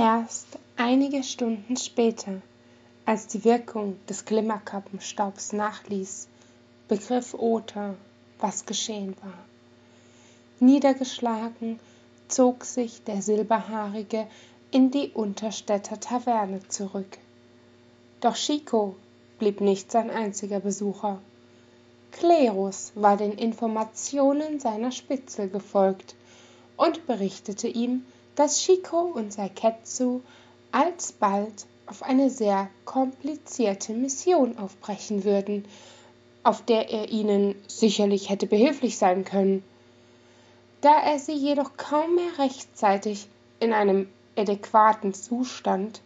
Erst einige Stunden später, als die Wirkung des Glimmerkappenstaubs nachließ, begriff Ota, was geschehen war. Niedergeschlagen zog sich der Silberhaarige in die Unterstädter Taverne zurück. Doch Chico blieb nicht sein einziger Besucher. Klerus war den Informationen seiner Spitzel gefolgt und berichtete ihm, dass Chico und Saiketsu alsbald auf eine sehr komplizierte Mission aufbrechen würden, auf der er ihnen sicherlich hätte behilflich sein können. Da er sie jedoch kaum mehr rechtzeitig in einem adäquaten Zustand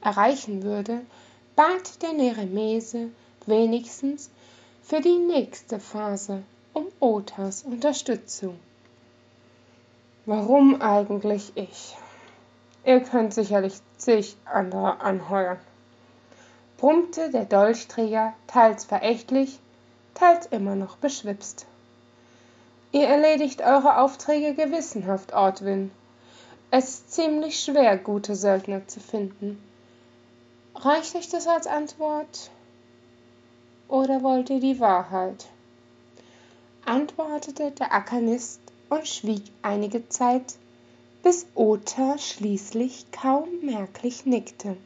erreichen würde, bat der Neremese wenigstens für die nächste Phase um Otas Unterstützung. Warum eigentlich ich? Ihr könnt sicherlich zig andere anheuern, brummte der Dolchträger teils verächtlich, teils immer noch beschwipst. Ihr erledigt eure Aufträge gewissenhaft, Ortwin. Es ist ziemlich schwer, gute Söldner zu finden. Reicht euch das als Antwort? Oder wollt ihr die Wahrheit? antwortete der Akanist und schwieg einige Zeit, bis Ota schließlich kaum merklich nickte.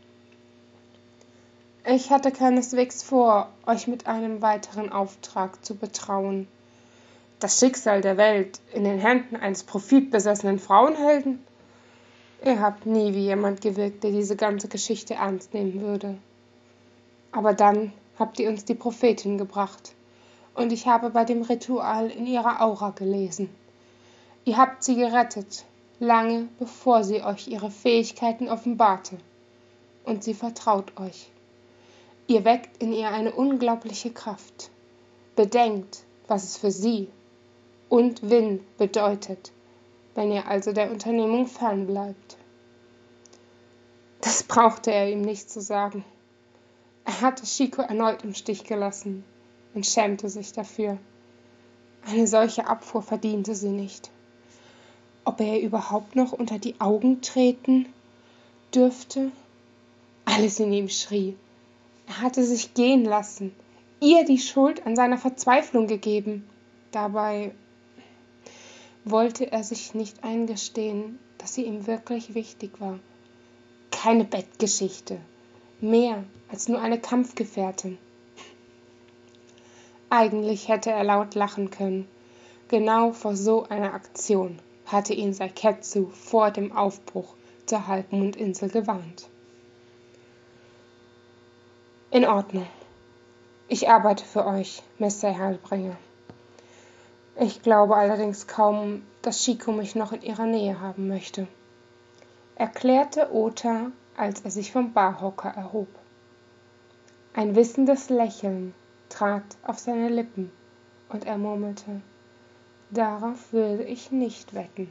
Ich hatte keineswegs vor, euch mit einem weiteren Auftrag zu betrauen. Das Schicksal der Welt in den Händen eines profitbesessenen Frauenhelden? Ihr habt nie wie jemand gewirkt, der diese ganze Geschichte ernst nehmen würde. Aber dann habt ihr uns die Prophetin gebracht, und ich habe bei dem Ritual in ihrer Aura gelesen. Ihr habt sie gerettet, lange bevor sie euch ihre Fähigkeiten offenbarte. Und sie vertraut euch. Ihr weckt in ihr eine unglaubliche Kraft. Bedenkt, was es für sie und Win bedeutet, wenn ihr also der Unternehmung fernbleibt. Das brauchte er ihm nicht zu sagen. Er hatte Chico erneut im Stich gelassen und schämte sich dafür. Eine solche Abfuhr verdiente sie nicht ob er überhaupt noch unter die Augen treten dürfte. Alles in ihm schrie. Er hatte sich gehen lassen, ihr die Schuld an seiner Verzweiflung gegeben. Dabei wollte er sich nicht eingestehen, dass sie ihm wirklich wichtig war. Keine Bettgeschichte, mehr als nur eine Kampfgefährtin. Eigentlich hätte er laut lachen können, genau vor so einer Aktion hatte ihn Saiketsu vor dem Aufbruch zur Halbmondinsel gewarnt. In Ordnung. Ich arbeite für euch, Mr. Heilbringer. Ich glaube allerdings kaum, dass Chico mich noch in ihrer Nähe haben möchte, erklärte Ota, als er sich vom Barhocker erhob. Ein wissendes Lächeln trat auf seine Lippen, und er murmelte Darauf würde ich nicht wetten.